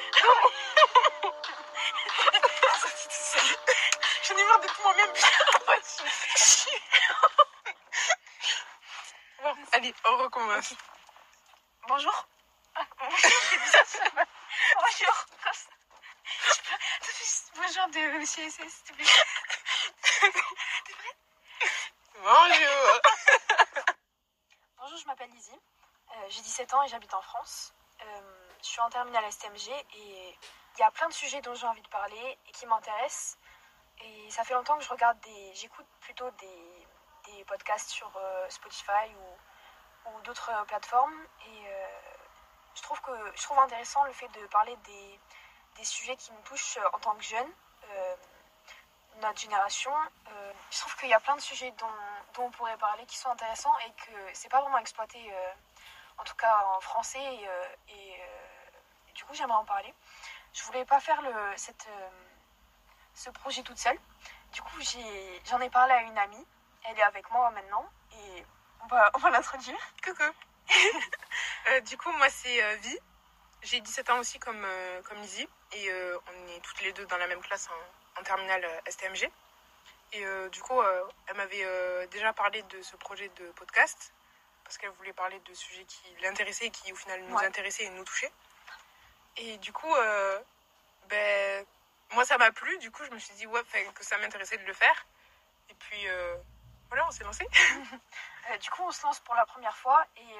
J'en ai marre d'être moi-même. bon, allez, on recommence. Bonjour. Ah, bonjour. bonjour. Bonjour de CSS, s'il te plaît. Bonjour. Bonjour, je m'appelle Lizzie. Euh, J'ai 17 ans et j'habite en France. Euh, je suis en terminale STMG et il y a plein de sujets dont j'ai envie de parler et qui m'intéressent. Et ça fait longtemps que je regarde des. J'écoute plutôt des, des podcasts sur euh, Spotify ou, ou d'autres euh, plateformes. Et euh, je, trouve que, je trouve intéressant le fait de parler des, des sujets qui me touchent en tant que jeune, notre génération. Je trouve qu'il y a plein de sujets dont, dont on pourrait parler qui sont intéressants et que c'est pas vraiment exploité, en tout cas en français. Et, coup, j'aimerais en parler. Je voulais pas faire le, cette, euh, ce projet toute seule. Du coup, j'en ai, parlé à une amie. Elle est avec moi maintenant et on va, on va l'introduire. Coucou. Euh, du coup, moi, c'est euh, Vi. J'ai 17 ans aussi comme, euh, comme Lizzie. Et euh, on est toutes les deux dans la même classe en, en terminale STMG. Et du coup, elle m'avait déjà parlé de ce projet de podcast. Parce qu'elle voulait parler de sujets qui l'intéressaient et qui, au final, nous Ouais. intéressaient et nous touchaient. Et du coup, euh, ben, moi, ça m'a plu. Du coup, je me suis dit ouais, que ça m'intéressait de le faire. Et puis, euh, voilà, on s'est lancé. Euh, du coup, on se lance pour la première fois et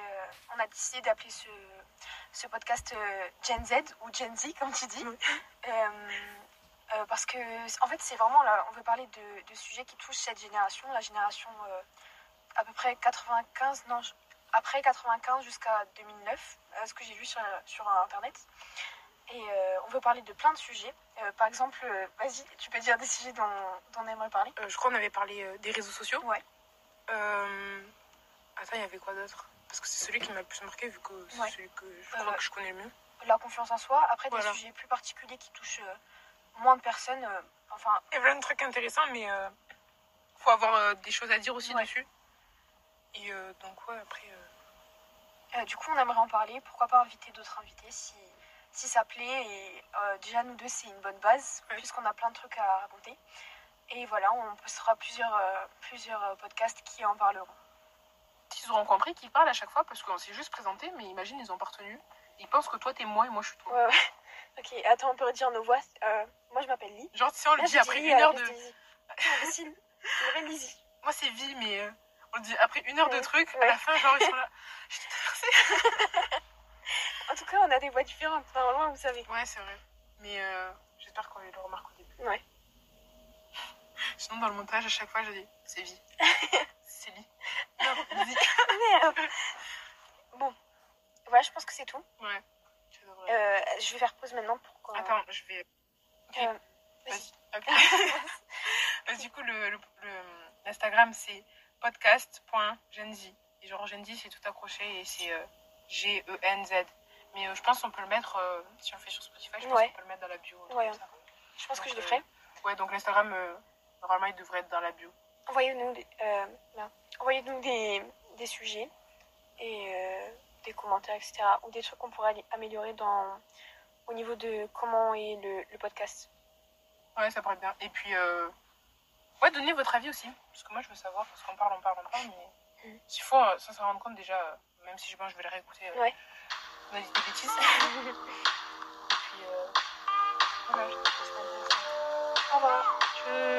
on a décidé d'appeler ce, ce podcast Gen Z ou Gen Z, comme tu dis. Oui. Euh, parce que, en fait, c'est vraiment là, on veut parler de, de sujets qui touchent cette génération, la génération euh, à peu près 95, non, après 95 jusqu'à 2009, euh, ce que j'ai vu sur, sur Internet. Et euh, on veut parler de plein de sujets. Euh, par exemple, euh, vas-y, tu peux dire des sujets dont, dont on aimerait parler je crois qu'on avait parlé des réseaux sociaux. Ouais. Attends, il y avait quoi d'autre? Parce que c'est celui qui m'a le plus marqué vu que c'est Ouais. celui que je crois que je connais le mieux. la confiance en soi. Après, des sujets plus particuliers qui touchent moins de personnes. enfin, Il y a plein de trucs intéressants, mais faut avoir des choses à dire aussi Ouais. dessus. Et euh, donc, ouais, après. euh, euh, du coup, on aimerait en parler. Pourquoi pas inviter d'autres invités si, si ça plaît. Et euh, déjà, nous deux, c'est une bonne base, puisqu'on a plein de trucs à raconter. Et voilà, on postera plusieurs, plusieurs podcasts qui en parleront. Ils auront compris qu'ils parlent à chaque fois parce qu'on s'est juste présenté, mais imagine, ils ont pas retenu. Ils pensent que toi t'es moi et moi je suis toi. Ouais, ouais. Ok, attends, on peut redire nos voix. Euh, moi, je m'appelle Lee. Genre, si on le Là, dit après une heure de. Moi, c'est vie, mais euh, on le dit après une heure de Ouais. trucs. À la fin, genre, ils sont là. Je t'ai traversé. En tout cas, on a des voix différentes. Enfin, loin, vous savez. Ouais, c'est vrai. Mais euh, j'espère qu'on le remarque au début. Ouais. Sinon, dans le montage, à chaque fois, je dis c'est vie. c'est vie. Non, vie. Merde. Bon, voilà, je pense que c'est tout. Ouais. Je devrais- Euh, je vais faire pause maintenant pour qu'on... Attends, je vais. Ok. Euh, Vas-y. Ok. Bah, du coup, le, le- le- l'Instagram, c'est podcast.genzy. Et genre, Genzy, c'est tout accroché et c'est euh, G-E-N-Z. Mais euh, je pense qu'on peut le mettre, euh, si on le fait sur Spotify, je pense Ouais. qu'on peut le mettre dans la bio. Ouais. comme ça. je pense que je le ferai. Ouais, donc l'Instagram, normalement, il devrait être dans la bio. Envoyez-nous des. Envoyez-nous des, des sujets et des commentaires, etc. Ou des trucs qu'on pourrait améliorer dans, au niveau de comment est le, le podcast. Ouais, ça pourrait être bien. Et puis, ouais, donnez votre avis aussi. Parce que moi, je veux savoir, parce qu'on parle, on parle, on parle, mais Mm. s'il faut, euh, sans s'en rendre compte, déjà, euh, même si je pense je vais le réécouter, euh, Ouais. on a dit des bêtises. Et puis, euh, voilà, je intéressant. Au revoir. Je-